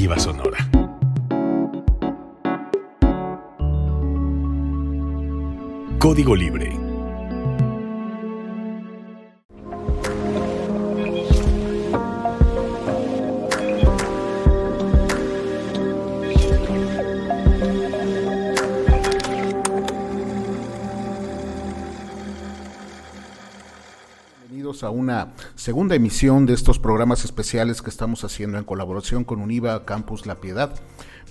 Alternativa Sonora. Código Libre a una segunda emisión de estos programas especiales que estamos haciendo en colaboración con Univa Campus La Piedad.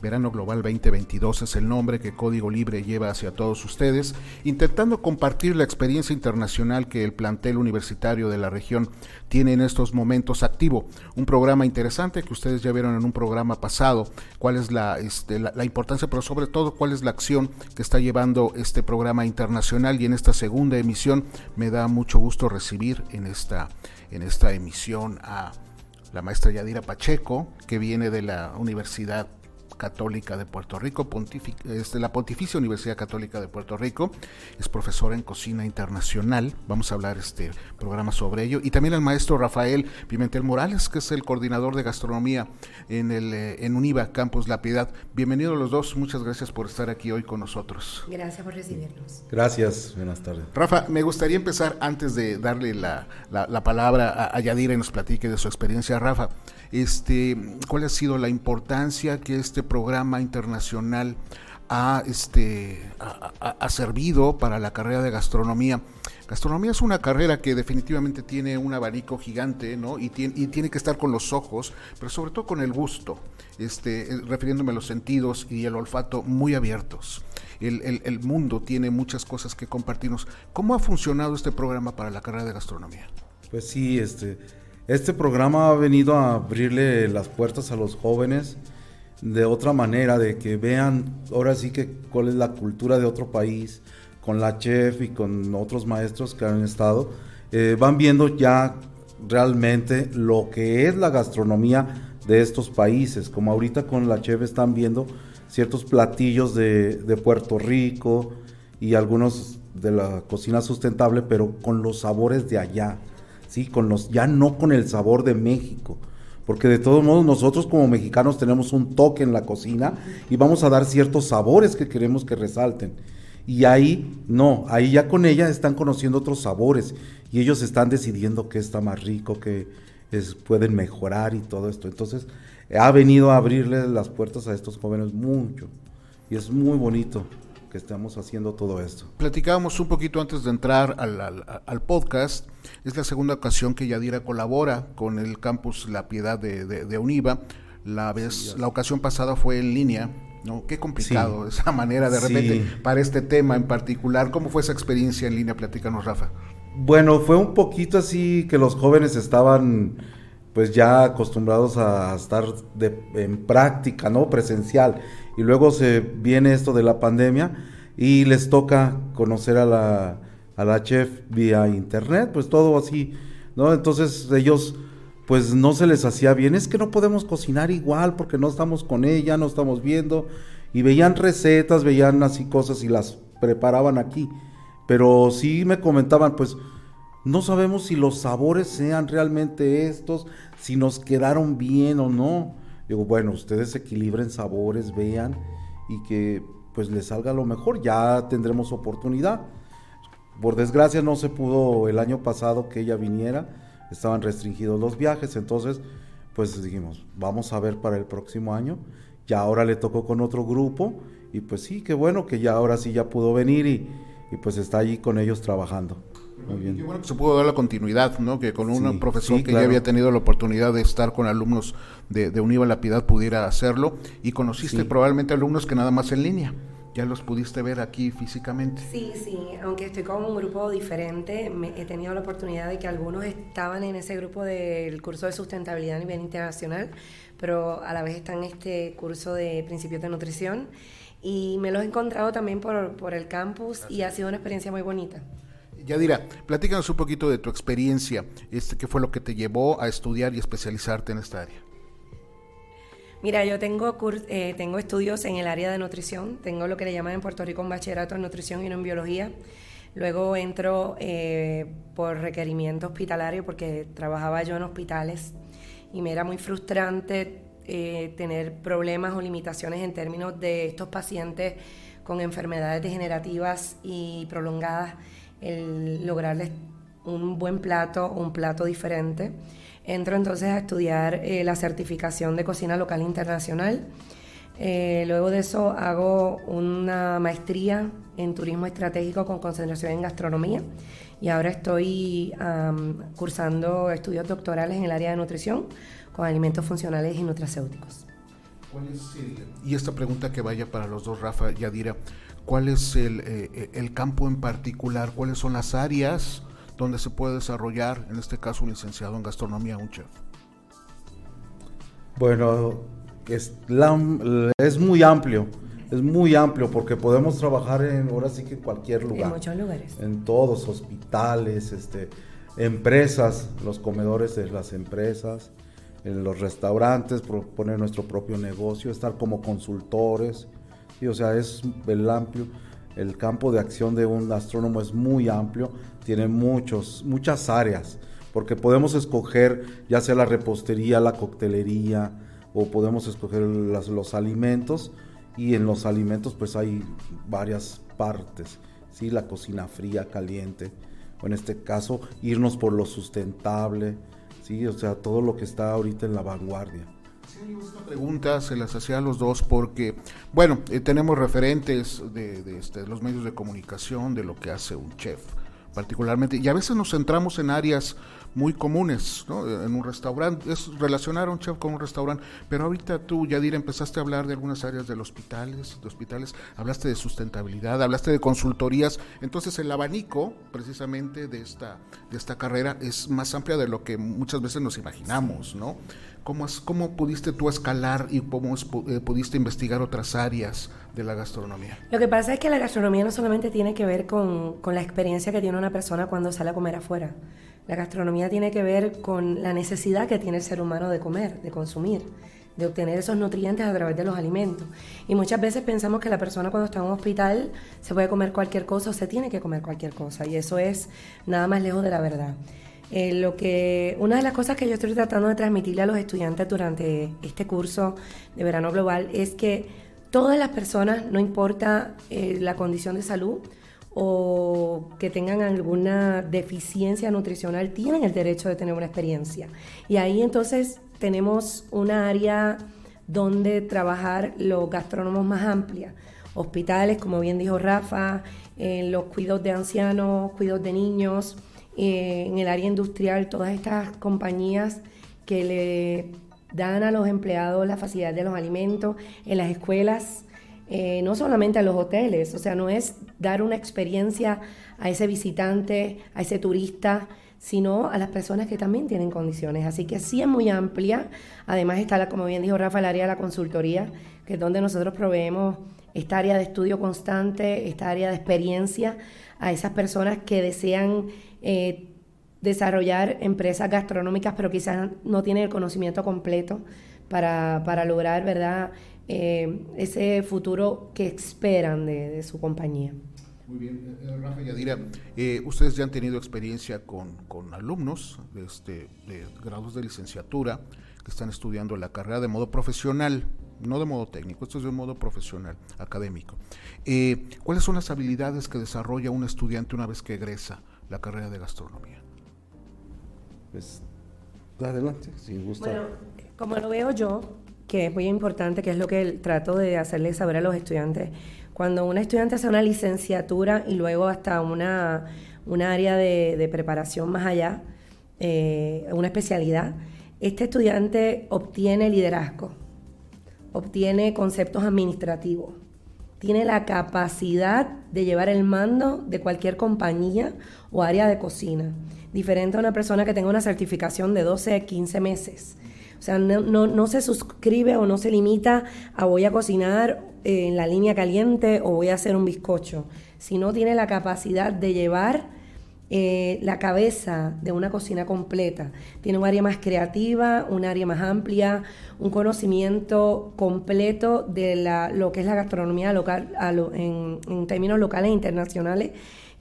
Verano Global 2022 es el nombre que Código Libre lleva hacia todos ustedes, intentando compartir la experiencia internacional que el plantel universitario de la región tiene en estos momentos activo. Un programa interesante que ustedes ya vieron en un programa pasado, cuál es la, este, importancia, pero sobre todo cuál es la acción que está llevando este programa internacional y en esta segunda emisión me da mucho gusto recibir en esta, en esta emisión a la maestra Yadira Pacheco, que viene de la Universidad Católica de Puerto Rico, de la Pontificia Universidad Católica de Puerto Rico, es profesora en cocina internacional, vamos a hablar este programa sobre ello, y también el maestro Rafael Pimentel Morales, que es el coordinador de gastronomía en, el, eh, en UNIVA Campus La Piedad. Bienvenidos los dos, muchas gracias por estar aquí hoy con nosotros. Gracias por recibirnos. Gracias, buenas tardes. Rafa, me gustaría empezar antes de darle la, la, palabra a, a Yadira y nos platique de su experiencia. Rafa, este, ¿cuál ha sido la importancia que este programa internacional ha, este, ha, servido para la carrera de gastronomía. Gastronomía es una carrera que definitivamente tiene un abanico gigante, ¿no? Y tiene, y tiene que estar con los ojos, pero sobre todo con el gusto, este, eh, refiriéndome a los sentidos y el olfato muy abiertos. El, el, el mundo tiene muchas cosas que compartirnos. ¿Cómo ha funcionado este programa para la carrera de gastronomía? Pues sí, este, este programa ha venido a abrirle las puertas a los jóvenes de otra manera, de que vean ahora sí que cuál es la cultura de otro país, con la chef y con otros maestros que han estado, eh, van viendo ya realmente lo que es la gastronomía de estos países, como ahorita con la chef están viendo ciertos platillos de, de Puerto Rico y algunos de la cocina sustentable, pero con los sabores de allá, ¿sí? con los, ya no con el sabor de México porque de todos modos nosotros como mexicanos tenemos un toque en la cocina y vamos a dar ciertos sabores que queremos que resalten. Y ahí no, ahí ya con ella están conociendo otros sabores y ellos están decidiendo qué está más rico, qué pueden mejorar y todo esto. Entonces ha venido a abrirle las puertas a estos jóvenes mucho y es muy bonito que estamos haciendo todo esto. Platicábamos un poquito antes de entrar al, podcast, es la segunda ocasión que Yadira colabora con el campus La Piedad de, Univa, la, vez, la ocasión pasada fue en línea, ¿no? Qué complicado esa manera de repente para este tema en particular. ¿Cómo fue esa experiencia en línea? Platícanos, Rafa. Bueno, fue un poquito así que los jóvenes estaban pues ya acostumbrados a estar de, en práctica, ¿no? Presencial y luego se viene esto de la pandemia y les toca conocer a la, a la chef vía internet, pues todo así, ¿no? Entonces ellos pues no se les hacía bien, es que no podemos cocinar igual porque no estamos con ella, no estamos viendo, y veían recetas, veían así cosas y las preparaban aquí, pero sí me comentaban, pues no sabemos si los sabores sean realmente estos, si nos quedaron bien o no. Digo, bueno, ustedes equilibren sabores, vean y que pues les salga lo mejor, ya tendremos oportunidad. Por desgracia no se pudo el año pasado que ella viniera, estaban restringidos los viajes, entonces pues dijimos, vamos a ver para el próximo año. Ya ahora le tocó con otro grupo y pues sí, qué bueno que ya ahora sí ya pudo venir y, y pues está allí con ellos trabajando. Muy bien. bueno que se pudo dar la continuidad, ¿no? Que con un profesor que ya había tenido la oportunidad de estar con alumnos de, de Univa La Piedad pudiera hacerlo y conociste probablemente alumnos que nada más en línea. ¿Ya los pudiste ver aquí físicamente? Sí, sí, aunque estoy con un grupo diferente, he tenido la oportunidad de que algunos estaban en ese grupo del curso de sustentabilidad a nivel internacional, pero a la vez están en este curso de principios de nutrición y me los he encontrado también por, por el campus y ha sido una experiencia muy bonita. Yadira, platícanos un poquito de tu experiencia, este, qué fue lo que te llevó a estudiar y especializarte en esta área. Mira, yo tengo, eh, tengo estudios en el área de nutrición, tengo lo que le llaman en Puerto Rico un bachillerato en nutrición y no en biología. Luego entro eh, por requerimiento hospitalario porque trabajaba yo en hospitales y me era muy frustrante eh, tener problemas o limitaciones en términos de estos pacientes con enfermedades degenerativas y prolongadas, el lograrles un buen plato, un plato diferente. Entro entonces a estudiar eh, la certificación de cocina local internacional. Eh, luego de eso hago una maestría en turismo estratégico con concentración en gastronomía y ahora estoy cursando estudios doctorales en el área de nutrición con alimentos funcionales y nutracéuticos. y esta pregunta que vaya para los dos, Rafa y Adira, ¿cuál es el, eh, el campo en particular? ¿Cuáles son las áreas donde se puede desarrollar, en este caso, un licenciado en gastronomía, un chef? Bueno, es, es muy amplio es muy amplio porque podemos trabajar en ahora sí que en cualquier lugar. En muchos lugares. En todos, hospitales, este, empresas, los comedores de las empresas, en los restaurantes, poner nuestro propio negocio, estar como consultores. Y o sea, es el amplio. El campo de acción de un astrónomo es muy amplio, tiene muchos, muchas áreas, porque podemos escoger ya sea la repostería, la coctelería, o podemos escoger los alimentos, y en los alimentos pues hay varias partes, ¿sí? La cocina fría, caliente, o en este caso irnos por lo sustentable, ¿sí? O sea, todo lo que está ahorita en la vanguardia. Esta pregunta se las hacía a los dos porque, bueno, eh, tenemos referentes de, de este, los medios de comunicación de lo que hace un chef particularmente, y a veces nos centramos en áreas muy comunes ¿no? en un restaurante, es relacionar a un chef con un restaurante, pero ahorita tú, Yadir, empezaste a hablar de algunas áreas del hospitales, de hospitales, hablaste de sustentabilidad, hablaste de consultorías, entonces el abanico precisamente de esta, de esta carrera es más amplia de lo que muchas veces nos imaginamos, ¿no? ¿Cómo, ¿Cómo pudiste tú escalar y cómo eh, pudiste investigar otras áreas de la gastronomía? Lo que pasa es que la gastronomía no solamente tiene que ver con, con la experiencia que tiene una persona cuando sale a comer afuera. La gastronomía tiene que ver con la necesidad que tiene el ser humano de comer, de consumir, de obtener esos nutrientes a través de los alimentos. Y muchas veces pensamos que la persona cuando está en un hospital se puede comer cualquier cosa o se tiene que comer cualquier cosa. Y eso es nada más lejos de la verdad. Eh, lo que, una de las cosas que yo estoy tratando de transmitirle a los estudiantes durante este curso de verano global es que todas las personas, no importa eh, la condición de salud, o que tengan alguna deficiencia nutricional tienen el derecho de tener una experiencia. Y ahí entonces tenemos una área donde trabajar los gastrónomos más amplia. Hospitales, como bien dijo Rafa, en los cuidados de ancianos, cuidados de niños, eh, en el área industrial, todas estas compañías que le dan a los empleados la facilidad de los alimentos, en las escuelas, eh, no solamente a los hoteles, o sea, no es dar una experiencia a ese visitante, a ese turista, sino a las personas que también tienen condiciones. Así que sí es muy amplia. Además está, la, como bien dijo Rafa, el área de la consultoría, que es donde nosotros proveemos esta área de estudio constante, esta área de experiencia a esas personas que desean eh, desarrollar empresas gastronómicas, pero quizás no tienen el conocimiento completo para, para lograr, ¿verdad?, eh, ese futuro que esperan de, su compañía. Muy bien, eh, Rafa Yadira, ustedes ya han tenido experiencia con, con alumnos este, de grados de licenciatura que están estudiando la carrera de modo profesional, no de modo técnico, esto es de modo profesional, académico. ¿Cuáles son las habilidades que desarrolla un estudiante una vez que egresa la carrera de gastronomía? Pues adelante, si gusta. Bueno, como lo veo yo, que es muy importante, que es lo que trato de hacerles saber a los estudiantes. Cuando un estudiante hace una licenciatura y luego hasta una, área de, preparación más allá, eh, una especialidad, este estudiante obtiene liderazgo, obtiene conceptos administrativos, tiene la capacidad de llevar el mando de cualquier compañía o área de cocina, diferente a una persona que tenga una certificación de 12, 15 meses. O sea, no, se suscribe o no se limita a voy a cocinar en la línea caliente o voy a hacer un bizcocho, sino tiene la capacidad de llevar eh, la cabeza de una cocina completa. Tiene un área más creativa, un área más amplia, un conocimiento completo de lo que es la gastronomía local en, en, términos locales e internacionales,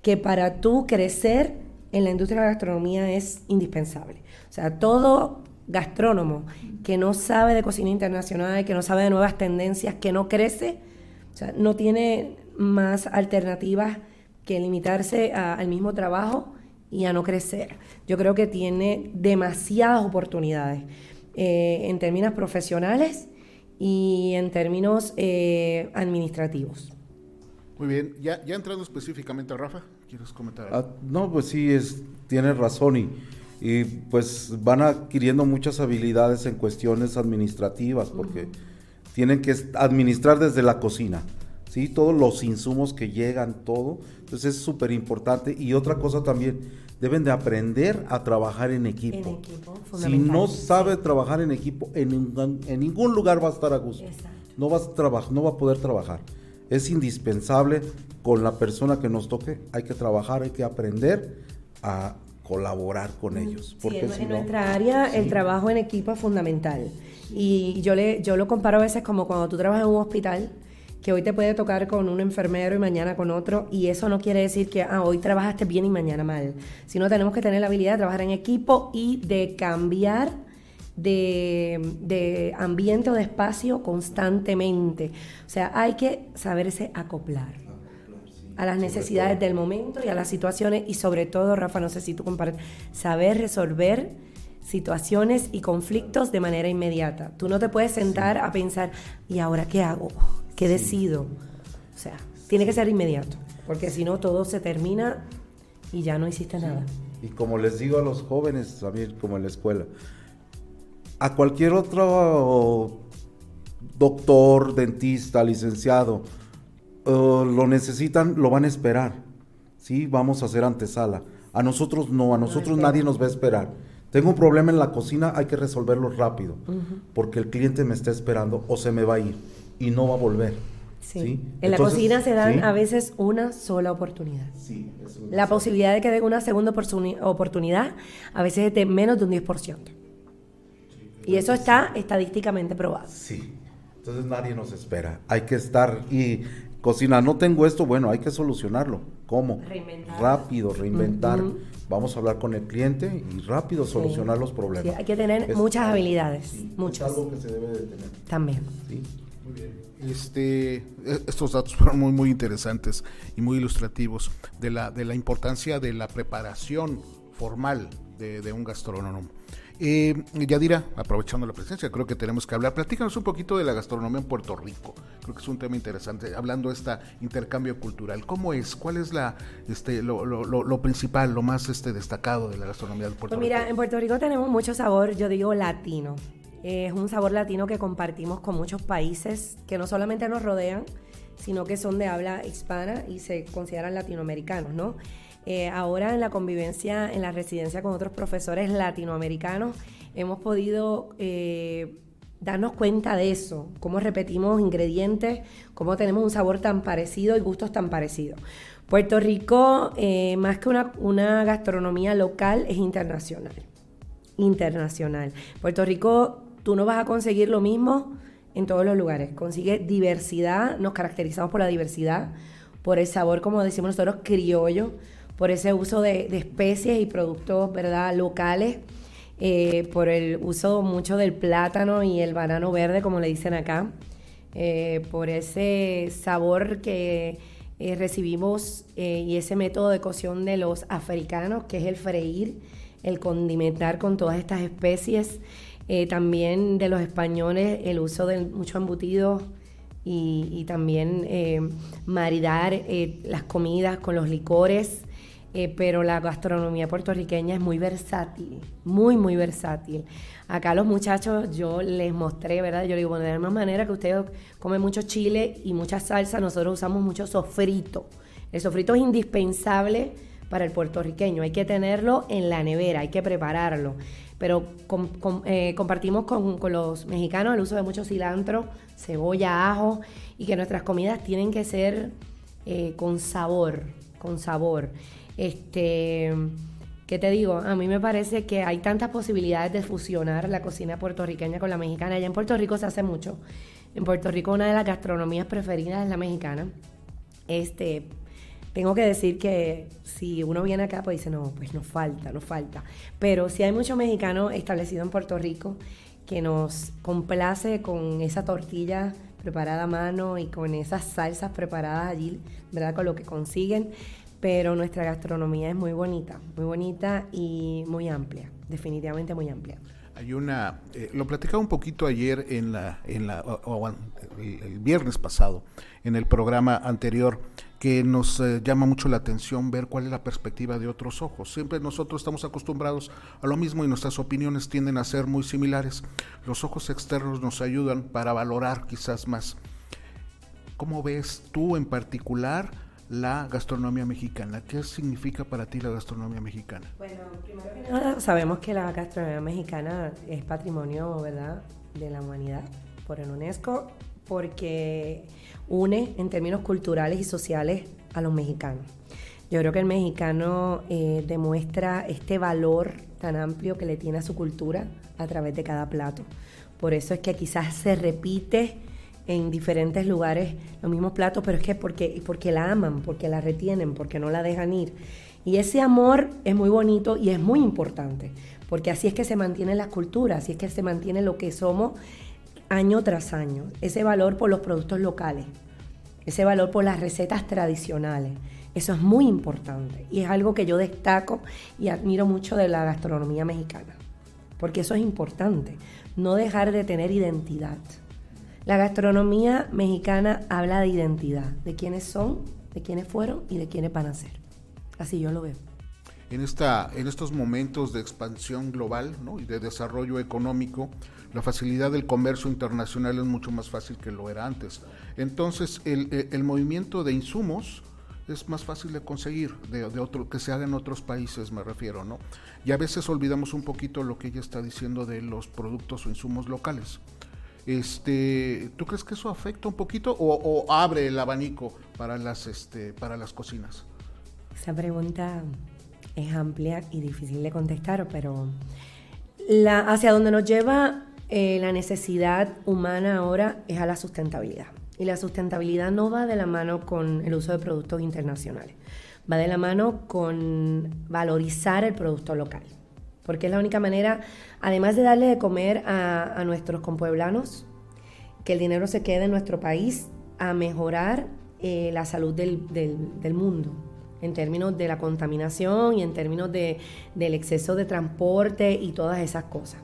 que para tú crecer en la industria de la gastronomía es indispensable. O sea, todo gastrónomo que no sabe de cocina internacional, que no sabe de nuevas tendencias, que no crece, o sea, no tiene más alternativas que limitarse al mismo trabajo y a no crecer. Yo creo que tiene demasiadas oportunidades eh, en términos profesionales y en términos eh, administrativos. Muy bien, ya, ya entrando específicamente a Rafa, ¿quieres comentar? Ah, no, pues sí, es, tienes razón y, y, pues van adquiriendo muchas habilidades en cuestiones administrativas porque tienen que administrar desde la cocina, ¿sí? Todos los insumos que llegan, todo, entonces es súper importante y otra cosa también, deben de aprender a trabajar en equipo. En equipo, Si no sabe trabajar en equipo, en, en, ningún lugar va a estar a gusto. No va a, no va a poder trabajar. Es indispensable con la persona que nos toque, hay que trabajar, hay que aprender a colaborar con ellos. Porque en, nuestra área el trabajo en equipo es fundamental. Y yo, le, yo lo comparo a veces como cuando tú trabajas en un hospital, que hoy te puede tocar con un enfermero y mañana con otro, y eso no quiere decir que ah, hoy trabajaste bien y mañana mal, sino tenemos que tener la habilidad de trabajar en equipo y de cambiar de, ambiente o de espacio constantemente. O sea, hay que saberse acoplar a las necesidades del momento y a las situaciones y sobre todo, Rafa, no sé si tú compartes, saber resolver situaciones y conflictos de manera inmediata. Tú no te puedes sentar a pensar, ¿y ahora qué hago? ¿Qué decido? O sea, tiene que ser inmediato, porque si no todo se termina y ya no hiciste nada. Y como les digo a los jóvenes, también como en la escuela, a cualquier otro doctor, dentista, licenciado, eh, lo necesitan, lo van a esperar. ¿sí? Vamos a hacer antesala. A nosotros no, a nosotros nadie nos va a esperar. Tengo un problema en la cocina, hay que resolverlo rápido, porque el cliente me está esperando o se me va a ir y no va a volver. Sí. En la cocina se dan a veces una sola oportunidad. Sí, la posibilidad de que den una segunda oportunidad a veces es de menos de un 10%. y eso está estadísticamente probado. Sí. Entonces nadie nos espera. Hay que estar y cocina, no tengo esto, bueno, hay que solucionarlo. ¿Cómo? Reinventar. Rápido, reinventar. Vamos a hablar con el cliente y rápido solucionar los problemas. hay que tener muchas habilidades, muchas. Es algo que se debe de tener. También. Muy bien. Este, e, estos datos fueron muy, muy interesantes y muy ilustrativos de la, de la importancia de la preparación formal de, un gastrónomo. Eh, Yadira, aprovechando la presencia, creo que tenemos que hablar. Platícanos un poquito de la gastronomía en Puerto Rico. Creo que es un tema interesante, hablando de este intercambio cultural. ¿Cómo es? ¿Cuál es la, este, lo, lo, lo, principal, lo más este, destacado de la gastronomía de Puerto pues Rico? Mira, en Puerto Rico tenemos mucho sabor, yo digo latino. Es un sabor latino que compartimos con muchos países que no solamente nos rodean, sino que son de habla hispana y se consideran latinoamericanos, ¿no? Eh, ahora en la convivencia, en la residencia con otros profesores latinoamericanos, hemos podido eh, darnos cuenta de eso, cómo repetimos ingredientes, cómo tenemos un sabor tan parecido y gustos tan parecidos. Puerto Rico, eh, más que una, una gastronomía local, es internacional. Internacional. Puerto Rico tú no vas a conseguir lo mismo en todos los lugares. Consigue diversidad, nos caracterizamos por la diversidad, por el sabor, como decimos nosotros, criollo, por ese uso de, especies y productos, ¿verdad?, locales, eh, por el uso mucho del plátano y el banano verde, como le dicen acá, eh, por ese sabor que eh, recibimos y ese método de cocción de los africanos, que es el freír, el condimentar con todas estas especies. Eh, también de los españoles el uso de mucho embutido y, también eh, maridar eh, las comidas con los licores. pero la gastronomía puertorriqueña es muy versátil, muy, muy versátil. Acá los muchachos, yo les mostré, ¿verdad? Yo les digo, bueno, de la misma manera que ustedes comen mucho chile y mucha salsa, nosotros usamos mucho sofrito. El sofrito es indispensable para el puertorriqueño, hay que tenerlo en la nevera, hay que prepararlo pero eh, compartimos con, los mexicanos el uso de mucho cilantro, cebolla, ajo y que nuestras comidas tienen que ser eh, con sabor, con sabor. Este, ¿qué te digo? A mí me parece que hay tantas posibilidades de fusionar la cocina puertorriqueña con la mexicana. Allá en Puerto Rico se hace mucho. En Puerto Rico una de las gastronomías preferidas es la mexicana. Este, tengo que decir que si uno viene acá, pues dice, no, pues nos falta, nos falta. Pero si hay muchos mexicanos establecidos en Puerto Rico que nos complace con esa tortilla preparada a mano y con esas salsas preparadas allí, ¿verdad? Con lo que consiguen. Pero nuestra gastronomía es muy bonita, muy bonita y muy amplia, definitivamente muy amplia. Hay una, eh, lo platicaba un poquito ayer en la, en la el, viernes pasado, en el programa anterior, que nos eh, llama mucho la atención ver cuál es la perspectiva de otros ojos. Siempre nosotros estamos acostumbrados a lo mismo y nuestras opiniones tienden a ser muy similares. Los ojos externos nos ayudan para valorar quizás más. ¿Cómo ves tú en particular? la gastronomía mexicana. ¿Qué significa para ti la gastronomía mexicana? Bueno, primero que nada, sabemos que la gastronomía mexicana es patrimonio, ¿verdad?, de la humanidad por el UNESCO, porque une en términos culturales y sociales a los mexicanos. Yo creo que el mexicano eh, demuestra este valor tan amplio que le tiene a su cultura a través de cada plato. Por eso es que quizás se repite en diferentes lugares los mismos platos, pero es que porque, porque la aman, porque la retienen, porque no la dejan ir. Y ese amor es muy bonito y es muy importante, porque así es que se mantiene la cultura, así es que se mantiene lo que somos año tras año. Ese valor por los productos locales, ese valor por las recetas tradicionales. Eso es muy importante y es algo que yo destaco y admiro mucho de la gastronomía mexicana, porque eso es importante, no dejar de tener identidad. La gastronomía mexicana habla de identidad, de quiénes son, de quiénes fueron y de quiénes van a ser. Así yo lo veo. En, esta, en estos momentos de expansión global y de desarrollo económico, la facilidad del comercio internacional es mucho más fácil que lo era antes. Entonces, el, movimiento de insumos es más fácil de conseguir, de, otro, que se haga en otros países, me refiero, ¿no? Y a veces olvidamos un poquito lo que ella está diciendo de los productos o insumos locales. Este, ¿Tú crees que eso afecta un poquito o, abre el abanico para las, este, para las cocinas? Esa pregunta es amplia y difícil de contestar, pero la, hacia donde nos lleva eh, la necesidad humana ahora es a la sustentabilidad. Y la sustentabilidad no va de la mano con el uso de productos internacionales, va de la mano con valorizar el producto local. Porque es la única manera, además de darle de comer a, nuestros compueblanos, que el dinero se quede en nuestro país, a mejorar eh, la salud del, mundo en términos de la contaminación y en términos de, del exceso de transporte y todas esas cosas.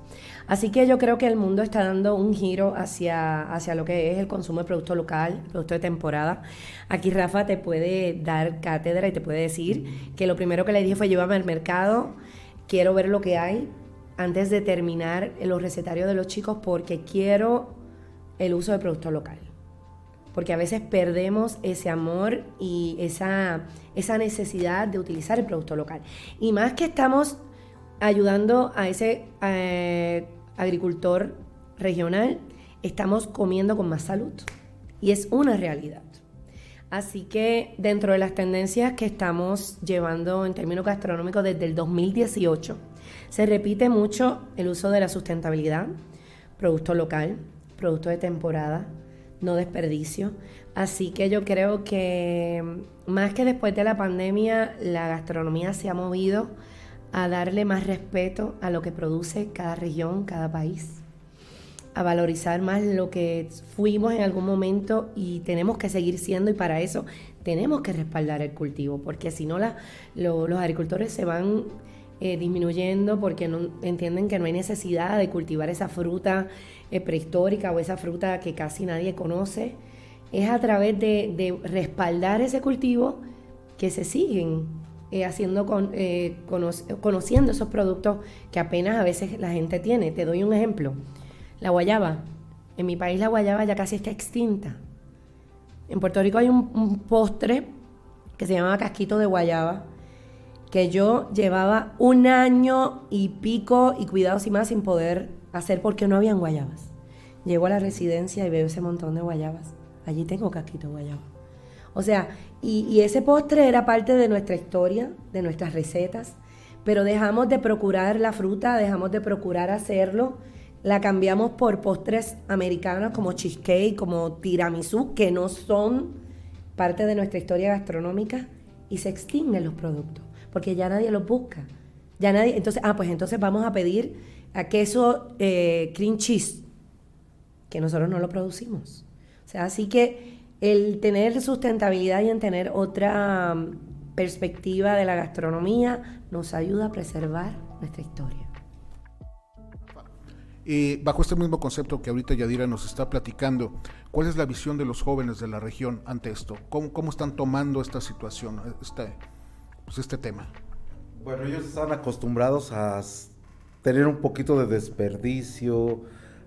Así que yo creo que el mundo está dando un giro hacia, hacia lo que es el consumo de producto local, producto de temporada. Aquí Rafa te puede dar cátedra y te puede decir que lo primero que le dije fue llévame al mercado, quiero ver lo que hay antes de terminar los recetarios de los chicos porque quiero el uso de producto local. Porque a veces perdemos ese amor y esa, esa necesidad de utilizar el producto local. Y más que estamos ayudando a ese eh, agricultor regional, estamos comiendo con más salud. Y es una realidad. Así que dentro de las tendencias que estamos llevando en términos gastronómicos desde el 2018, se repite mucho el uso de la sustentabilidad, producto local, producto de temporada, no desperdicio. Así que yo creo que más que después de la pandemia, la gastronomía se ha movido a darle más respeto a lo que produce cada región, cada país a valorizar más lo que fuimos en algún momento y tenemos que seguir siendo y para eso tenemos que respaldar el cultivo, porque si no los agricultores se van eh, disminuyendo porque no, entienden que no hay necesidad de cultivar esa fruta eh, prehistórica o esa fruta que casi nadie conoce. Es a través de, respaldar ese cultivo que se siguen eh, haciendo con, conociendo esos productos que apenas a veces la gente tiene. Te doy un ejemplo. La guayaba. En mi país la guayaba ya casi está extinta. En Puerto Rico hay un, postre que se llama casquito de guayaba, que yo llevaba un año y pico y cuidados y más sin poder hacer porque no habían guayabas. Llego a la residencia y veo ese montón de guayabas. Allí tengo casquito guayaba. O sea, y, y ese postre era parte de nuestra historia, de nuestras recetas, pero dejamos de procurar la fruta, dejamos de procurar hacerlo la cambiamos por postres americanos como cheesecake, como tiramisú, que no son parte de nuestra historia gastronómica y se extinguen los productos, porque ya nadie los busca. Ya nadie, entonces, ah, pues entonces vamos a pedir a queso eh, cream cheese, que nosotros no lo producimos. O sea, así que el tener sustentabilidad y en tener otra mm, perspectiva de la gastronomía nos ayuda a preservar nuestra historia. Y bajo este mismo concepto que ahorita Yadira nos está platicando, ¿cuál es la visión de los jóvenes de la región ante esto? ¿Cómo, cómo están tomando esta situación, este, pues este tema? Bueno, ellos están acostumbrados a tener un poquito de desperdicio,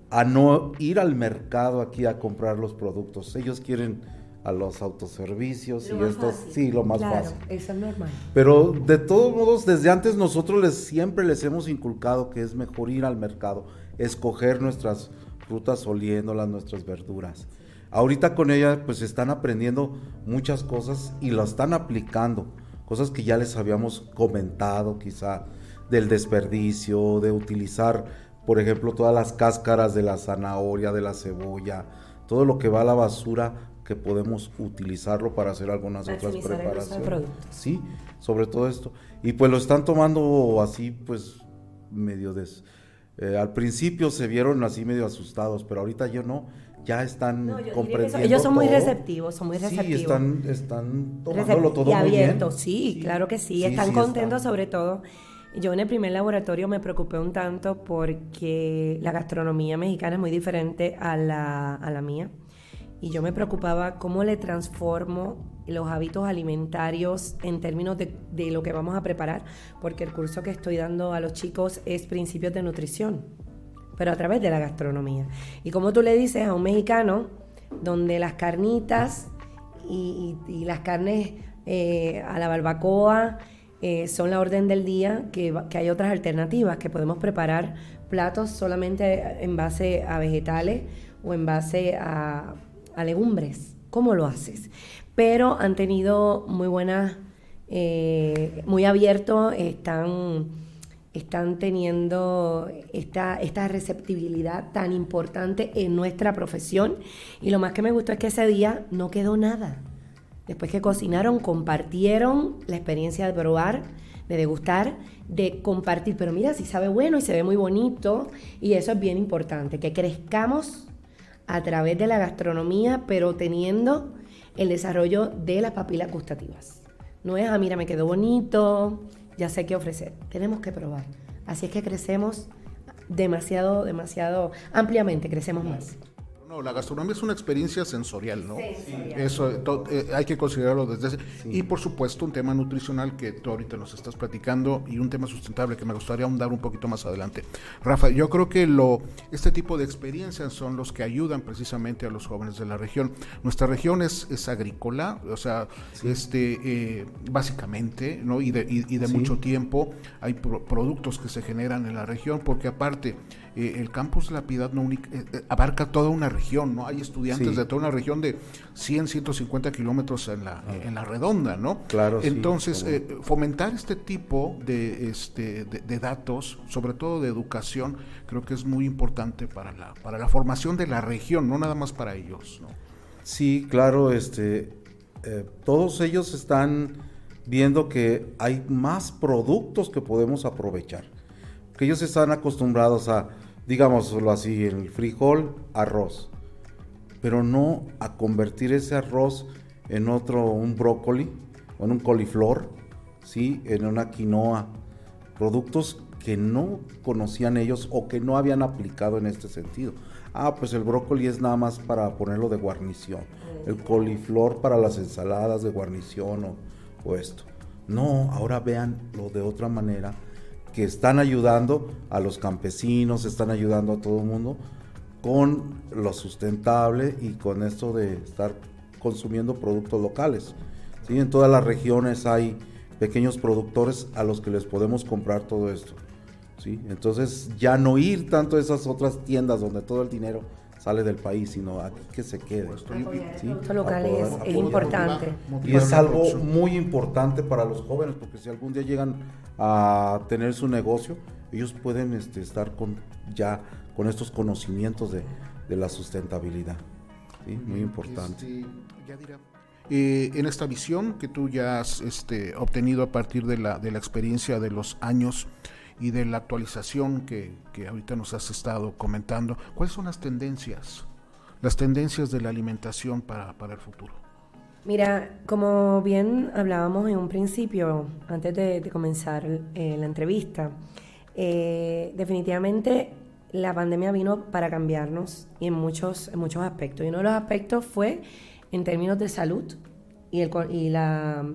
a no ir al mercado aquí a comprar los productos. Ellos quieren a los autoservicios y esto sí lo más claro, fácil. Eso es normal. Pero de todos modos desde antes nosotros les siempre les hemos inculcado que es mejor ir al mercado, escoger nuestras frutas oliéndolas, nuestras verduras. Ahorita con ella pues están aprendiendo muchas cosas y lo están aplicando, cosas que ya les habíamos comentado quizá del desperdicio, de utilizar por ejemplo todas las cáscaras de la zanahoria, de la cebolla, todo lo que va a la basura que podemos utilizarlo para hacer algunas otras preparaciones. Sí, sobre todo esto. Y pues lo están tomando así, pues medio des... Eh, al principio se vieron así medio asustados, pero ahorita yo no, ya están comprendiendo. ellos son muy receptivos, son muy receptivos. Sí, están, están tomándolo todo y abiertos, Sí, claro que sí, están contentos sobre todo. Yo en el primer laboratorio me preocupé un tanto porque la gastronomía mexicana es muy diferente a la, a la mía y yo me preocupaba cómo le transformo los hábitos alimentarios en términos de, lo que vamos a preparar, porque el curso que estoy dando a los chicos es principios de nutrición, pero a través de la gastronomía. Y como tú le dices a un mexicano, donde las carnitas y, las carnes eh, a la barbacoa eh, son la orden del día, que, hay otras alternativas, que podemos preparar platos solamente en base a vegetales o en base a legumbres. ¿Cómo lo haces? Pero han tenido muy buenas, eh, muy abierto, están, están teniendo esta, esta receptibilidad tan importante en nuestra profesión. Y lo más que me gustó es que ese día no quedó nada. Después que cocinaron, compartieron la experiencia de probar, de degustar, de compartir. Pero mira, si sabe bueno y se ve muy bonito. Y eso es bien importante, que crezcamos a través de la gastronomía, pero teniendo el desarrollo de las papilas gustativas. No es, ah, mira, me quedó bonito, ya sé qué ofrecer. Tenemos que probar. Así es que crecemos demasiado, demasiado ampliamente, crecemos más. No, la gastronomía es una experiencia sensorial, ¿no? Eso eh, hay que considerarlo desde ese. Y por supuesto, un tema nutricional que tú ahorita nos estás platicando y un tema sustentable que me gustaría ahondar un poquito más adelante. Rafa, yo creo que lo este tipo de experiencias son los que ayudan precisamente a los jóvenes de la región. Nuestra región es, es agrícola, o sea, este eh, básicamente, ¿no? Y de, y, de mucho tiempo hay productos que se generan en la región, porque aparte eh, el campus la Piedad no eh, eh, abarca toda una región, ¿no? Hay estudiantes de toda una región de 100, 150 kilómetros en la, ah. en la redonda, ¿no? Claro. Entonces, fomentar este tipo de, este, de, datos, sobre todo de educación, creo que es muy importante para la, para la formación de la región, no nada más para ellos, ¿no? Sí, claro, este, todos ellos están viendo que hay más productos que podemos aprovechar. Que ellos están acostumbrados a digámoslo así, el frijol, arroz. Pero no a convertir ese arroz en otro, un brócoli, o en un coliflor, ¿sí? en una quinoa. Productos que no conocían ellos o que no habían aplicado en este sentido. Ah, pues el brócoli es nada más para ponerlo de guarnición. El coliflor para las ensaladas de guarnición o, o esto. No, ahora vean lo de otra manera que están ayudando a los campesinos, están ayudando a todo el mundo con lo sustentable y con esto de estar consumiendo productos locales. ¿sí? En todas las regiones hay pequeños productores a los que les podemos comprar todo esto. ¿sí? Entonces ya no ir tanto a esas otras tiendas donde todo el dinero sale del país, sino aquí que se quede. ¿sí? local es, importante. Y es algo muy importante para los jóvenes, porque si algún día llegan a tener su negocio, ellos pueden este, estar con ya con estos conocimientos de, la sustentabilidad. Muy importante. Este, eh, en esta visión que tú ya has este, obtenido a partir de la, de la experiencia de los años y de la actualización que, que ahorita nos has estado comentando, ¿cuáles son las tendencias, las tendencias de la alimentación para, para el futuro? Mira, como bien hablábamos en un principio, antes de, comenzar eh, la entrevista, eh, definitivamente la pandemia vino para cambiarnos y en muchos, en muchos aspectos. Y uno de los aspectos fue en términos de salud y, el, y la,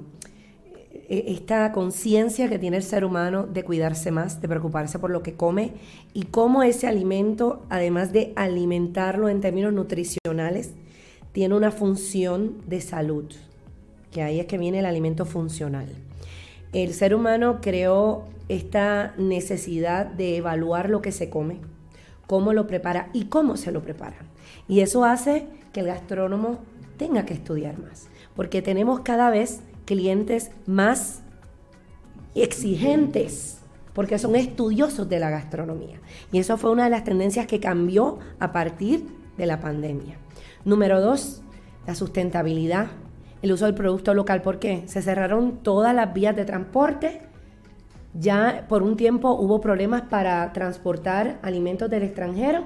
esta conciencia que tiene el ser humano de cuidarse más, de preocuparse por lo que come y cómo ese alimento, además de alimentarlo en términos nutricionales, tiene una función de salud, que ahí es que viene el alimento funcional. El ser humano creó esta necesidad de evaluar lo que se come, cómo lo prepara y cómo se lo prepara. Y eso hace que el gastrónomo tenga que estudiar más, porque tenemos cada vez clientes más exigentes, porque son estudiosos de la gastronomía. Y eso fue una de las tendencias que cambió a partir de la pandemia. Número dos, la sustentabilidad, el uso del producto local. ¿Por qué? Se cerraron todas las vías de transporte ya por un tiempo hubo problemas para transportar alimentos del extranjero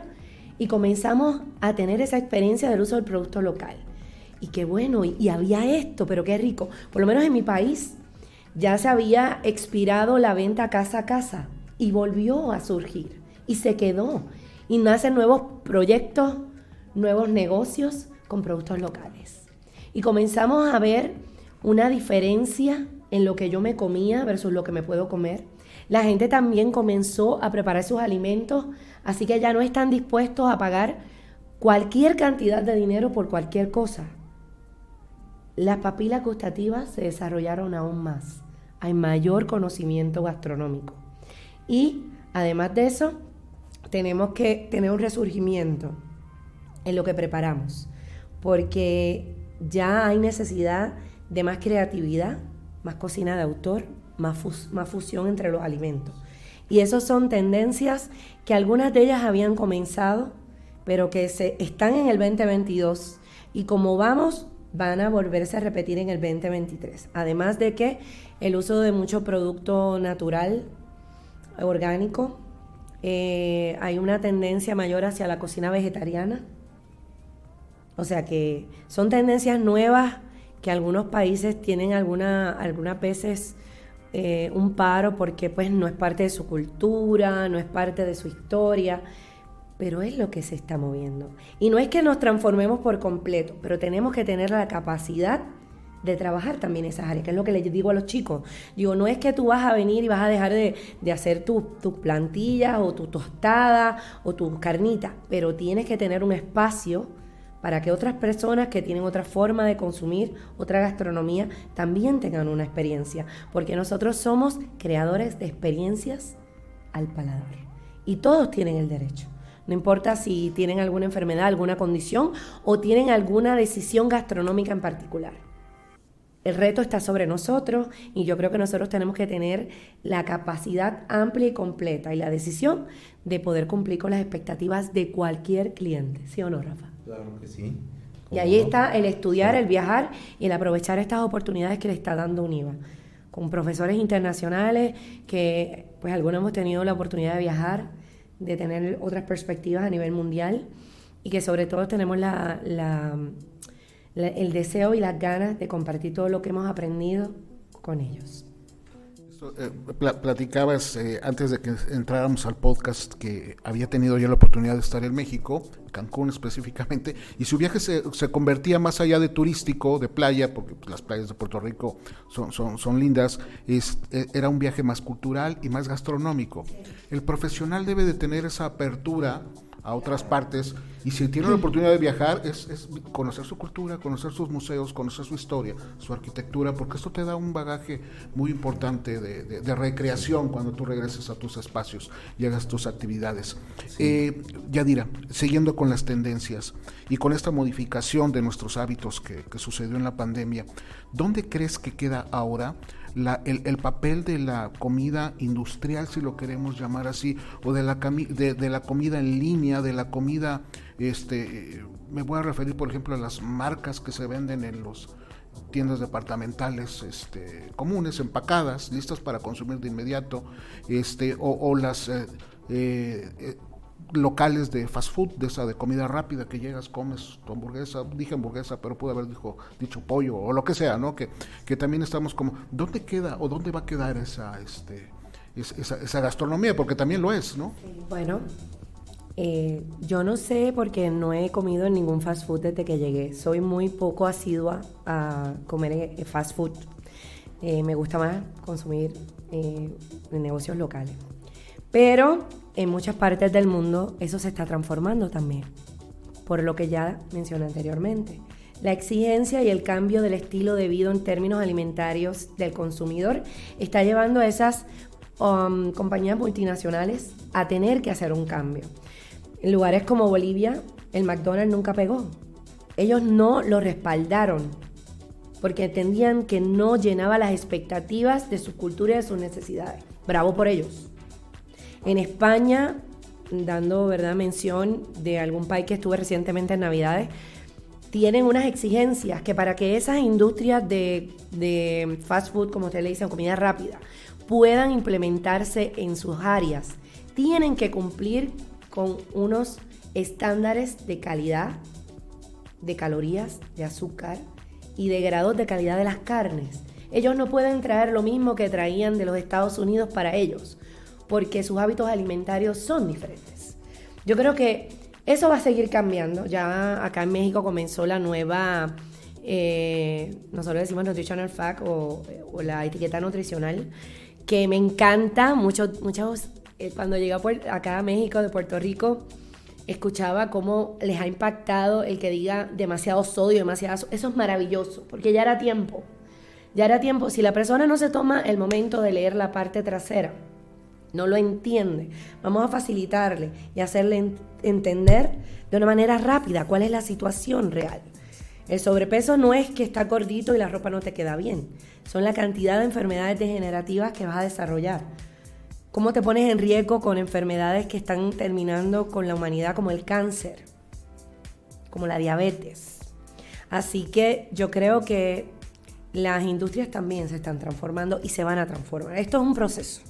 y comenzamos a tener esa experiencia del uso del producto local. Y qué bueno, y, había esto, pero qué rico. Por lo menos en mi país ya se había expirado la venta casa a casa y volvió a surgir y se quedó. Y nacen nuevos proyectos, nuevos negocios con productos locales. Y comenzamos a ver una diferencia en lo que yo me comía versus lo que me puedo comer. La gente también comenzó a preparar sus alimentos, así que ya no están dispuestos a pagar cualquier cantidad de dinero por cualquier cosa. Las papilas gustativas se desarrollaron aún más. Hay mayor conocimiento gastronómico. Y además de eso, tenemos que tener un resurgimiento en lo que preparamos, porque ya hay necesidad de más creatividad, más cocina de autor, más, fusión entre los alimentos. Y esas son tendencias que algunas de ellas habían comenzado, pero que se, están en el 2022 y como vamos, van a volverse a repetir en el 2023. Además de que el uso de mucho producto natural, orgánico, eh, hay una tendencia mayor hacia la cocina vegetariana. O sea que son tendencias nuevas que algunos países tienen alguna, algunas veces eh, un paro porque pues no es parte de su cultura, no es parte de su historia, pero es lo que se está moviendo. Y no es que nos transformemos por completo, pero tenemos que tener la capacidad de trabajar también esas áreas, que es lo que les digo a los chicos. Digo, no es que tú vas a venir y vas a dejar de, hacer tus plantillas o tu tostada o tus carnitas, pero tienes que tener un espacio para que otras personas que tienen otra forma de consumir, otra gastronomía, también tengan una experiencia, porque nosotros somos creadores de experiencias al paladar y todos tienen el derecho. No importa si tienen alguna enfermedad, alguna condición o tienen alguna decisión gastronómica en particular. El reto está sobre nosotros y yo creo que nosotros tenemos que tener la capacidad amplia y completa y la decisión de poder cumplir con las expectativas de cualquier cliente. ¿Sí o no, Rafa? Claro que sí. Y ahí está el estudiar, el viajar y el aprovechar estas oportunidades que le está dando UNIVA. Con profesores internacionales que, pues algunos hemos tenido la oportunidad de viajar, de tener otras perspectivas a nivel mundial y que sobre todo tenemos la, el deseo y las ganas de compartir todo lo que hemos aprendido con ellos. Eh, platicabas eh, antes de que entráramos al podcast que había tenido ya la oportunidad de estar en México, Cancún específicamente, y su viaje se, convertía más allá de turístico, de playa, porque pues, las playas de Puerto Rico son, son, son lindas, es, e, era un viaje más cultural y más gastronómico. El profesional debe de tener esa apertura a otras partes y si tiene la oportunidad de viajar es, conocer su cultura, conocer sus museos, conocer su historia, su arquitectura, porque esto te da un bagaje muy importante de, recreación cuando tú regreses a tus espacios y hagas tus actividades. Eh, Yadira, siguiendo con las tendencias y con esta modificación de nuestros hábitos que, que sucedió en la pandemia, ¿dónde crees que queda ahora? El, papel de la comida industrial, si lo queremos llamar así, o de la, de, la comida en línea, de la comida, este, me voy a referir por ejemplo a las marcas que se venden en los tiendas departamentales este, comunes, empacadas, listas para consumir de inmediato, este, o, las eh, eh, locales de fast food, de esa de comida rápida que llegas, comes tu hamburguesa, dije hamburguesa, pero pude haber dicho, pollo o lo que sea, ¿no? Que, que también estamos como, ¿dónde queda o dónde va a quedar esa, este, esa, esa gastronomía? Porque también lo es, ¿no? Bueno, eh, yo no sé porque no he comido en ningún fast food desde que llegué. Soy muy poco asidua a comer eh, fast food. Eh, me gusta más consumir en negocios locales. Pero en muchas partes del mundo eso se está transformando también, por lo que ya mencioné anteriormente. La exigencia y el cambio del estilo de vida en términos alimentarios del consumidor está llevando a esas um, compañías multinacionales a tener que hacer un cambio. En lugares como Bolivia, el McDonald's nunca pegó. Ellos no lo respaldaron porque entendían que no llenaba las expectativas de su cultura y de sus necesidades. Bravo por ellos. En España, dando verdad mención de algún país que estuve recientemente en Navidades, tienen unas exigencias que para que esas industrias de, de fast food, como ustedes le dicen, comida rápida, puedan implementarse en sus áreas, tienen que cumplir con unos estándares de calidad, de calorías, de azúcar y de grados de calidad de las carnes. Ellos no pueden traer lo mismo que traían de los Estados Unidos para ellos, porque sus hábitos alimentarios son diferentes. Yo creo que eso va a seguir cambiando. Ya acá en México comenzó la nueva, eh, nosotros decimos Nutritional Fact o, o, la etiqueta nutricional, que me encanta. Muchos, muchos eh, cuando llegué acá a México de Puerto Rico, escuchaba cómo les ha impactado el que diga demasiado sodio, demasiado... Eso es maravilloso, porque ya era tiempo. Ya era tiempo. Si la persona no se toma el momento de leer la parte trasera, no lo entiende, vamos a facilitarle y hacerle entender de una manera rápida cuál es la situación real. El sobrepeso no es que está gordito y la ropa no te queda bien, son la cantidad de enfermedades degenerativas que vas a desarrollar cómo te pones en riesgo con enfermedades que están terminando con la humanidad como el cáncer, como la diabetes. Así que yo creo que las industrias también se están transformando y se van a transformar. Esto es un proceso.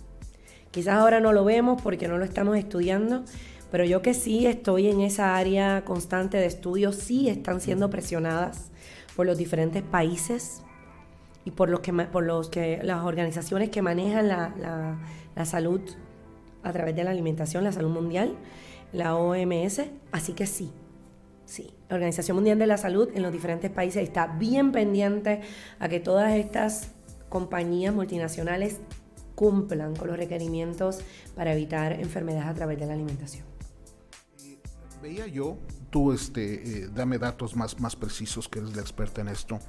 Quizás ahora no lo vemos porque no lo estamos estudiando, pero yo que sí estoy en esa área constante de estudio, sí están siendo presionadas por los diferentes países y por los que, por los que las organizaciones que manejan la, la salud a través de la alimentación, la salud mundial, la OMS, así que sí, sí, la Organización Mundial de la Salud en los diferentes países está bien pendiente a que todas estas compañías multinacionales cumplan con los requerimientos para evitar enfermedades a través de la alimentación. Veía yo, tú este, eh, dame datos más, más precisos que eres la experta en esto,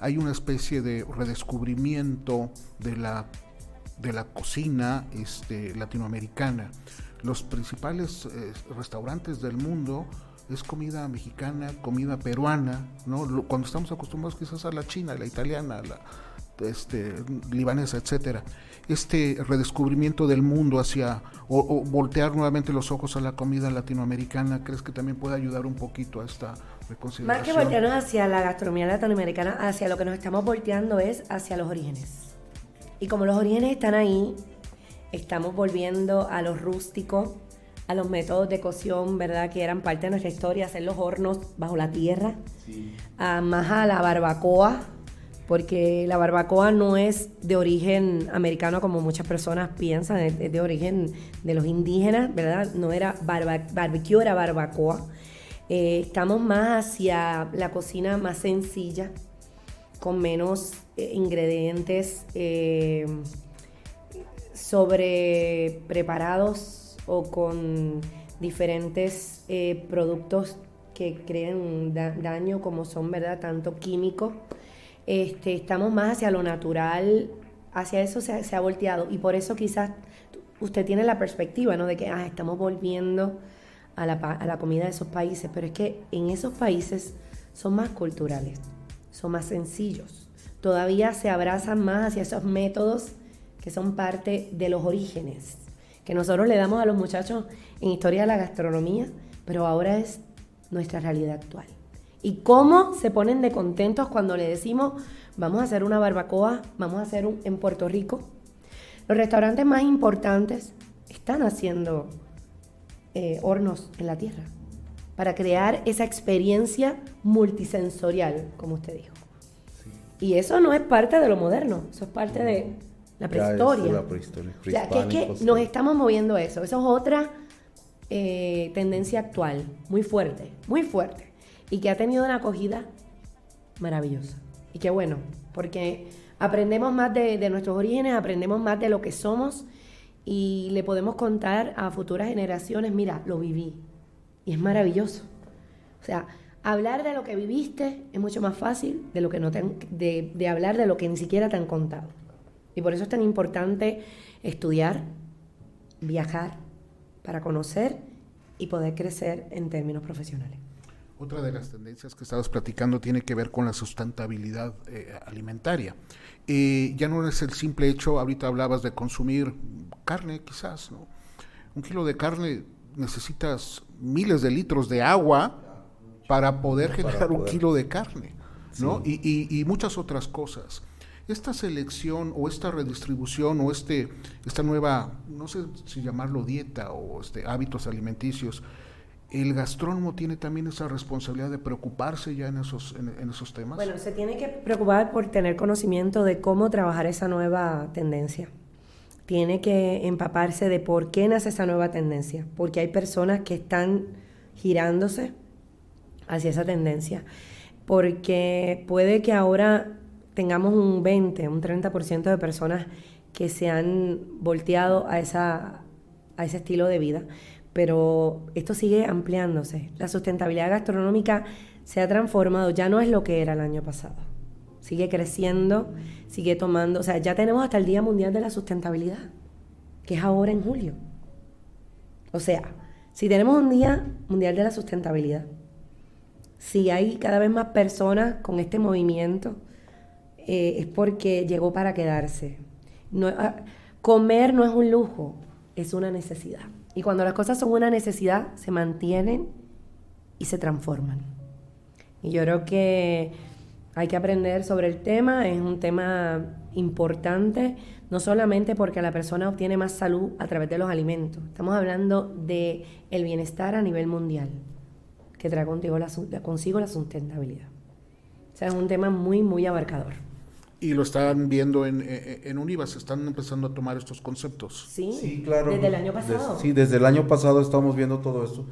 hay una especie de redescubrimiento de la de la cocina este, latinoamericana. Los principales eh, restaurantes del mundo es comida mexicana, comida peruana, ¿no? Cuando estamos acostumbrados quizás a la china, la italiana, la este, libanesa, etcétera. Este redescubrimiento del mundo hacia, o, voltear nuevamente los ojos a la comida latinoamericana, ¿crees que también puede ayudar un poquito a esta reconsideración? Más que voltearnos hacia la gastronomía latinoamericana, hacia lo que nos estamos volteando es hacia los orígenes y como los orígenes están ahí, estamos volviendo a los rústicos, a los métodos de cocción, ¿verdad? Que eran parte de nuestra historia, hacer los hornos bajo la tierra, a, más a la barbacoa, porque la barbacoa no es de origen americano como muchas personas piensan, es de origen de los indígenas, ¿verdad? No era barbecue, era barbacoa. Eh, estamos más hacia la cocina más sencilla, con menos eh, ingredientes eh, sobre preparados o con diferentes eh, productos que creen daño como son, ¿verdad? Tanto químicos. Este, estamos más hacia lo natural, hacia eso se, ha volteado y por eso quizás usted tiene la perspectiva, ¿no? De que ah, estamos volviendo a la, a la comida de esos países, pero es que en esos países son más culturales, son más sencillos todavía se abrazan más hacia esos métodos que son parte de los orígenes, que nosotros le damos a los muchachos en historia de la gastronomía, pero ahora es nuestra realidad actual. Y cómo se ponen de contentos cuando le decimos, vamos a hacer una barbacoa, vamos a hacer un en Puerto Rico. Los restaurantes más importantes están haciendo eh, hornos en la tierra para crear esa experiencia multisensorial, como usted dijo. Y eso no es parte de lo moderno, eso es parte de la prehistoria. la prehistoria. Ya, que es que nos estamos moviendo eso. Eso es otra eh, tendencia actual, muy fuerte, muy fuerte. Y que ha tenido una acogida maravillosa. Y qué bueno, porque aprendemos más de, nuestros orígenes, aprendemos más de lo que somos y le podemos contar a futuras generaciones, mira, lo viví. Y es maravilloso. O sea, hablar de lo que viviste es mucho más fácil de, lo que no de, de hablar de lo que ni siquiera te han contado. Y por eso es tan importante estudiar, viajar, para conocer y poder crecer en términos profesionales. Otra de las tendencias que estabas platicando tiene que ver con la sustentabilidad eh, alimentaria. Eh, ya no es el simple hecho, ahorita hablabas de consumir carne, quizás, ¿no? Un kilo de carne necesitas miles de litros de agua para poder generar un kilo de carne, ¿no? Y, muchas otras cosas. Esta selección o esta redistribución o este, esta nueva, no sé si llamarlo dieta o este, hábitos alimenticios, el gastrónomo tiene también esa responsabilidad de preocuparse ya en esos, en, esos temas. Bueno, se tiene que preocupar por tener conocimiento de cómo trabajar esa nueva tendencia. Tiene que empaparse de por qué nace esa nueva tendencia, porque hay personas que están girándose hacia esa tendencia, porque puede que ahora tengamos un 20, un 30% de personas que se han volteado a, esa, a ese estilo de vida pero esto sigue ampliándose. La sustentabilidad gastronómica se ha transformado, ya no es lo que era el año pasado. Sigue creciendo, sigue tomando, o sea, ya tenemos hasta el Día Mundial de la Sustentabilidad, que es ahora en julio. O sea, si tenemos un Día Mundial de la Sustentabilidad, si hay cada vez más personas con este movimiento, eh, es porque llegó para quedarse. Ah, comer no es un lujo, es una necesidad. Y cuando las cosas son una necesidad, se mantienen y se transforman. Y yo creo que hay que aprender sobre el tema, es un tema importante, no solamente porque la persona obtiene más salud a través de los alimentos, estamos hablando de el bienestar a nivel mundial, que trae consigo la, consigo la sustentabilidad. O sea, es un tema muy, muy abarcador. Y lo están viendo en, en, UNIVA, se están empezando a tomar estos conceptos. Sí, claro. Desde el año pasado. sí, desde el año pasado estamos viendo todo esto.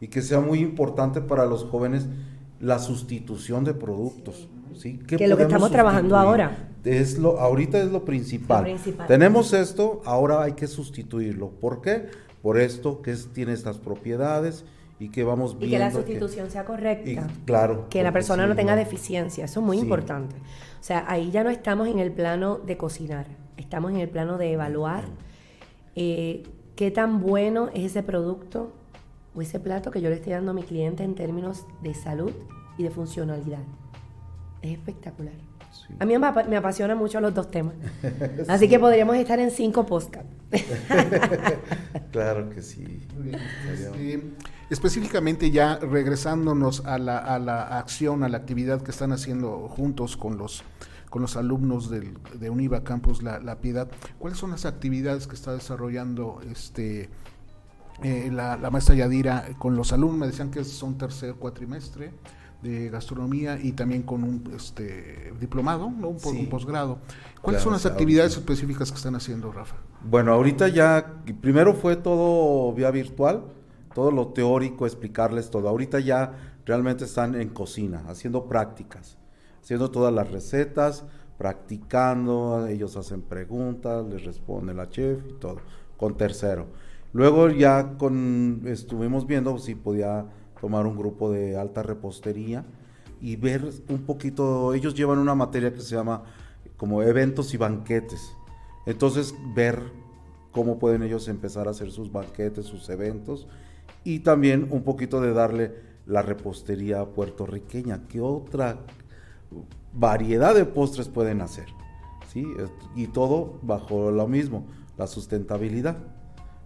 Y que sea muy importante para los jóvenes la sustitución de productos. ¿sí? Que es lo que estamos trabajando ahora. Es lo, ahorita es lo principal. principal. Tenemos esto, ahora hay que sustituirlo. ¿Por qué? Por esto que es, tiene estas propiedades y que vamos viendo. Y que la sustitución sea correcta. claro. Que la persona no tenga deficiencia. Eso es muy importante. O sea, ahí ya no estamos en el plano de cocinar, estamos en el plano de evaluar eh, qué tan bueno es ese producto o ese plato que yo le estoy dando a mi cliente en términos de salud y de funcionalidad. Es espectacular. A mí me, me apasionan mucho los dos temas. Así que podríamos estar en cinco podcasts. claro que sí. Específicamente ya regresándonos a la, a la acción, a la actividad que están haciendo juntos con los con los alumnos del, de Univa Campus la, Piedad. ¿Cuáles son las actividades que está desarrollando este eh, la, la, maestra Yadira con los alumnos? Me decían que son tercer cuatrimestre de gastronomía y también con un este, diplomado, ¿no? un, posgrado. ¿Cuáles son las actividades específicas que están haciendo, Rafa? Bueno, ahorita ya, primero fue todo vía virtual, todo lo teórico, explicarles todo. Ahorita ya realmente están en cocina, haciendo prácticas, haciendo todas las recetas, practicando, ellos hacen preguntas, les responde la chef y todo, con tercero. Luego ya con, estuvimos viendo si podía tomar un grupo de alta repostería y ver un poquito, ellos llevan una materia que se llama como eventos y banquetes. Entonces, ver cómo pueden ellos empezar a hacer sus banquetes, sus eventos y también un poquito de darle la repostería puertorriqueña, qué otra variedad de postres pueden hacer. ¿sí? Y todo bajo lo mismo, la sustentabilidad.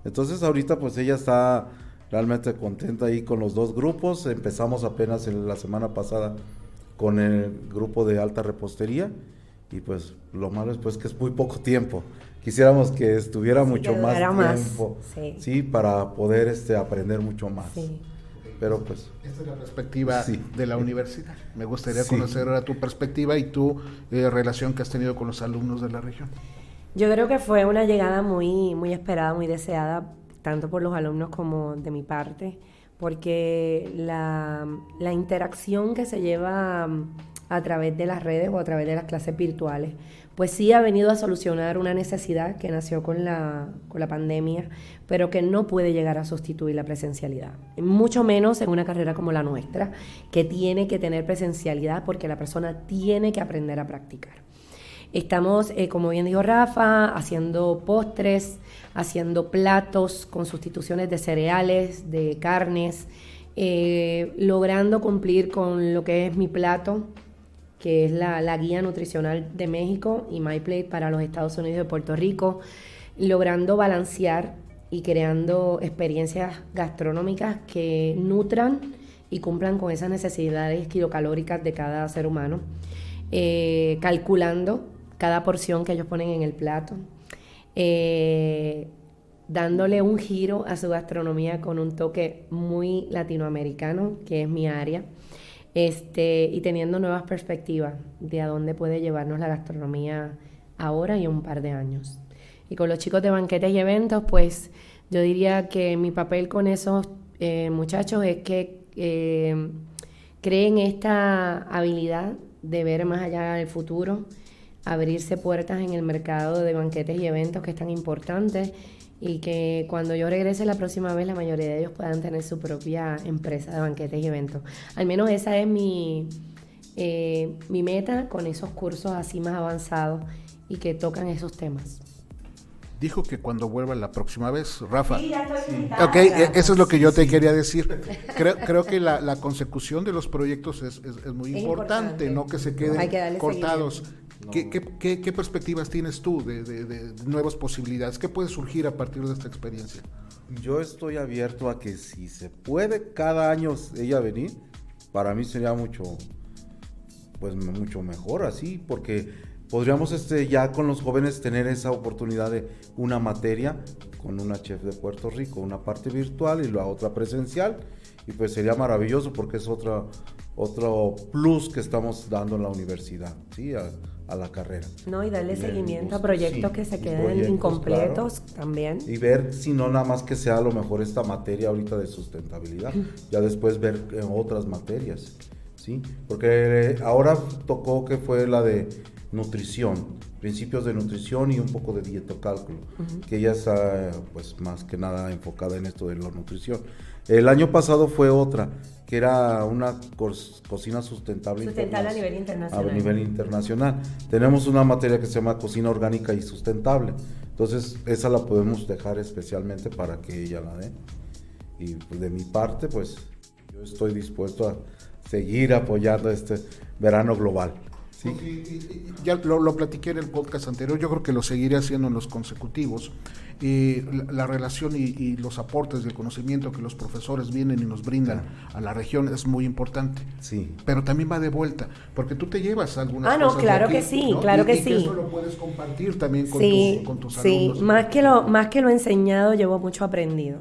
Entonces ahorita pues ella está realmente contenta ahí con los dos grupos. Empezamos apenas en la semana pasada con el grupo de alta repostería y pues lo malo es pues que es muy poco tiempo. Quisiéramos que estuviera mucho más tiempo, sí. para poder este aprender mucho más. Pero pues esta es la perspectiva de la universidad. Me gustaría conocer ahora tu perspectiva y tu eh, relación que has tenido con los alumnos de la región. Yo creo que fue una llegada muy muy esperada, muy deseada tanto por los alumnos como de mi parte, porque la, la interacción que se lleva a través de las redes o a través de las clases virtuales, pues sí ha venido a solucionar una necesidad que nació con la, con la pandemia, pero que no puede llegar a sustituir la presencialidad. Mucho menos en una carrera como la nuestra, que tiene que tener presencialidad porque la persona tiene que aprender a practicar. Estamos, eh, como bien dijo Rafa, haciendo postres, haciendo platos con sustituciones de cereales, de carnes, eh, logrando cumplir con lo que es mi plato, que es la, guía nutricional de México y MyPlate para los Estados Unidos y Puerto Rico, logrando balancear y creando experiencias gastronómicas que nutran y cumplan con esas necesidades kilocalóricas de cada ser humano, eh, calculando cada porción que ellos ponen en el plato, eh, dándole un giro a su gastronomía con un toque muy latinoamericano, que es mi área este, y teniendo nuevas perspectivas de a dónde puede llevarnos la gastronomía ahora y un par de años. Y con los chicos de banquetes y eventos, pues yo diría que mi papel con esos eh, muchachos es que eh, creen esta habilidad de ver más allá del futuro, abrirse puertas en el mercado de banquetes y eventos que es tan importante y que cuando yo regrese la próxima vez la mayoría de ellos puedan tener su propia empresa de banquetes y eventos. Al menos esa es mi, eh, mi meta con esos cursos así más avanzados y que tocan esos temas. Dijo que cuando vuelva la próxima vez, Rafa. Sí, ya estoy Ok, e, eso es lo que yo te quería decir. Creo, creo que la, consecución de los proyectos es, es, muy importante, no que se queden cortados. ¿Qué, perspectivas tienes tú de, nuevas posibilidades? ¿Qué puede surgir a partir de esta experiencia? Yo estoy abierto a que si se puede cada año ella venir, para mí sería mucho, pues mucho mejor así, porque podríamos este, ya con los jóvenes tener esa oportunidad de una materia con una chef de Puerto Rico, una parte virtual y la otra presencial, y pues sería maravilloso porque es otra, otro plus que estamos dando en la universidad, ¿sí? a la carrera. No, y darle seguimiento a proyectos que se queden incompletos también. Y ver si no nada más que sea a lo mejor esta materia ahorita de sustentabilidad, ya después ver en otras materias, ¿sí? Porque ahora tocó que fue la de nutrición, principios de nutrición y un poco de dietocálculo, que ella está pues más que nada enfocada en esto de la nutrición. El año pasado fue otra, que era una cocina sustentable. Sustentable a nivel internacional. A nivel internacional. Tenemos una materia que se llama cocina orgánica y sustentable. Entonces, esa la podemos dejar especialmente para que ella la dé. Y pues, de mi parte, pues yo estoy dispuesto a seguir apoyando este verano global. Sí. ya lo, lo, platiqué en el podcast anterior, yo creo que lo seguiré haciendo en los consecutivos. Y la, relación y, los aportes del conocimiento que los profesores vienen y nos brindan a la región es muy importante. Sí. Pero también va de vuelta, porque tú te llevas algunas ah, no, claro que sí, claro que sí. Y eso lo puedes compartir también con, tus, con tus sí. Sí, más que, lo, más que lo enseñado, llevo mucho aprendido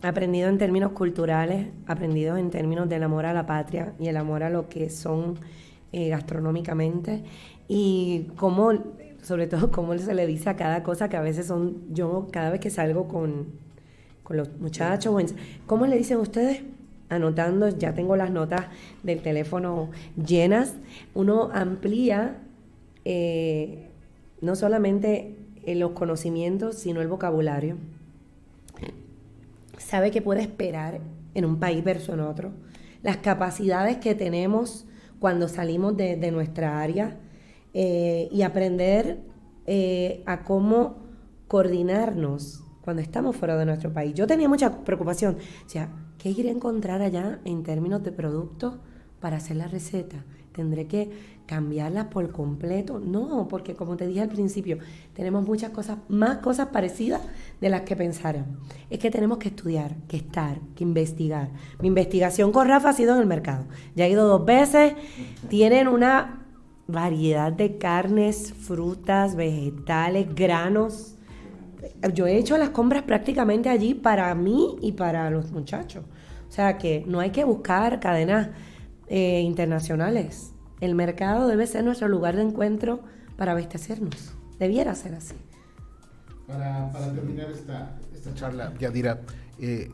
aprendido en términos culturales, aprendido en términos del amor a la patria y el amor a lo que son eh, gastronómicamente y cómo, sobre todo, cómo se le dice a cada cosa que a veces son, yo cada vez que salgo con, con los muchachos, ¿cómo le dicen ustedes? Anotando, ya tengo las notas del teléfono llenas, uno amplía eh, no solamente los conocimientos, sino el vocabulario. Sabe que puede esperar en un país versus en otro. Las capacidades que tenemos cuando salimos de, nuestra área eh, y aprender eh, a cómo coordinarnos cuando estamos fuera de nuestro país. Yo tenía mucha preocupación, o sea, ¿qué iré a encontrar allá en términos de productos para hacer la receta? tendré que cambiarlas por completo. No, porque como te dije al principio, tenemos muchas cosas, más cosas parecidas de las que pensaron. Es que tenemos que estudiar, que estar, que investigar. Mi investigación con Rafa ha sido en el mercado. Ya he ido dos veces, tienen una variedad de carnes, frutas, vegetales, granos. Yo he hecho las compras prácticamente allí para mí y para los muchachos. O sea que no hay que buscar cadenas eh, internacionales. El mercado debe ser nuestro lugar de encuentro para abastecernos. Debiera ser así. Para, terminar esta, charla, Yadira, eh,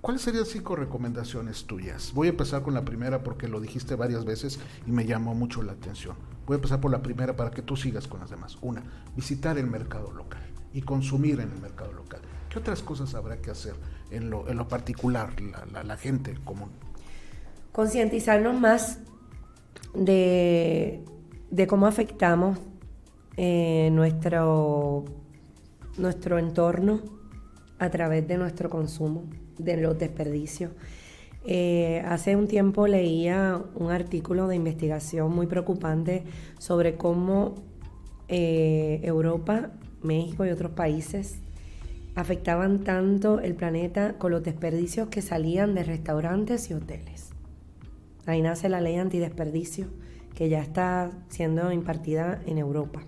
¿cuáles serían cinco recomendaciones tuyas? Voy a empezar con la primera porque lo dijiste varias veces y me llamó mucho la atención. Voy a empezar por la primera para que tú sigas con las demás. Una, visitar el mercado local y consumir en el mercado local. ¿Qué otras cosas habrá que hacer en lo, en lo particular, la, gente común? Concientizarnos más de, cómo afectamos eh, nuestro, nuestro entorno a través de nuestro consumo, de los desperdicios. Eh, hace un tiempo leía un artículo de investigación muy preocupante sobre cómo eh, Europa, México y otros países afectaban tanto el planeta con los desperdicios que salían de restaurantes y hoteles. Ahí nace la ley antidesperdicio que ya está siendo impartida en Europa.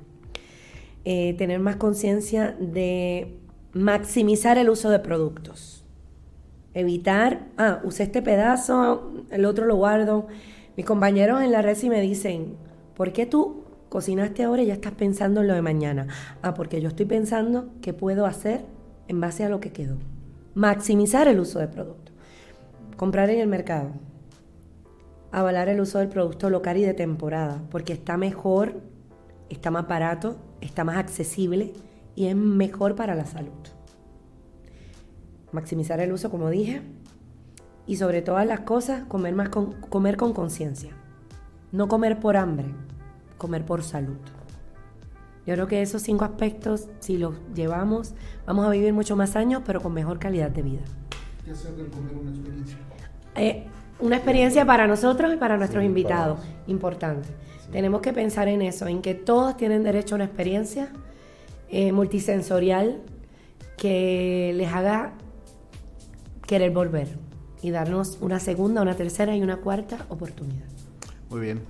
Eh, tener más conciencia de maximizar el uso de productos. Evitar, ah, usé este pedazo, el otro lo guardo. Mis compañeros en la red sí me dicen, ¿por qué tú cocinaste ahora y ya estás pensando en lo de mañana? Ah, porque yo estoy pensando qué puedo hacer en base a lo que quedó. Maximizar el uso de producto. Comprar en el mercado. Avalar el uso del producto local y de temporada, porque está mejor, está más barato, está más accesible y es mejor para la salud. Maximizar el uso, como dije, y sobre todas las cosas, comer más con, comer con conciencia. No comer por hambre, comer por salud. Yo creo que esos cinco aspectos, si los llevamos, vamos a vivir mucho más años, pero con mejor calidad de vida. ¿Qué hacer comer una experiencia? Eh, una experiencia para nosotros y para nuestros invitados, importante. Tenemos que pensar en eso, en que todos tienen derecho a una experiencia eh, multisensorial que les haga querer volver y darnos una segunda, una tercera y una cuarta oportunidad. Muy bien.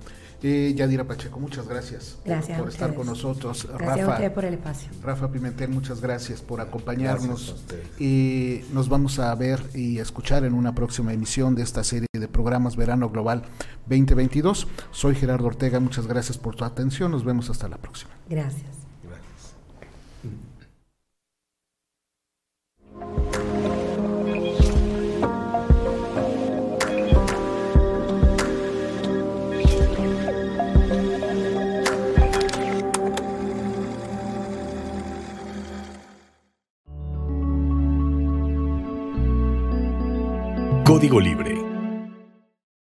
Eh, Yadira Pacheco, muchas gracias, por, estar con nosotros. Gracias Rafa, a por el espacio. Rafa Pimentel, muchas gracias por acompañarnos. Y nos vamos a ver y escuchar en una próxima emisión de esta serie de programas Verano Global 2022. Soy Gerardo Ortega, muchas gracias por tu atención. Nos vemos hasta la próxima. Gracias. Código Libre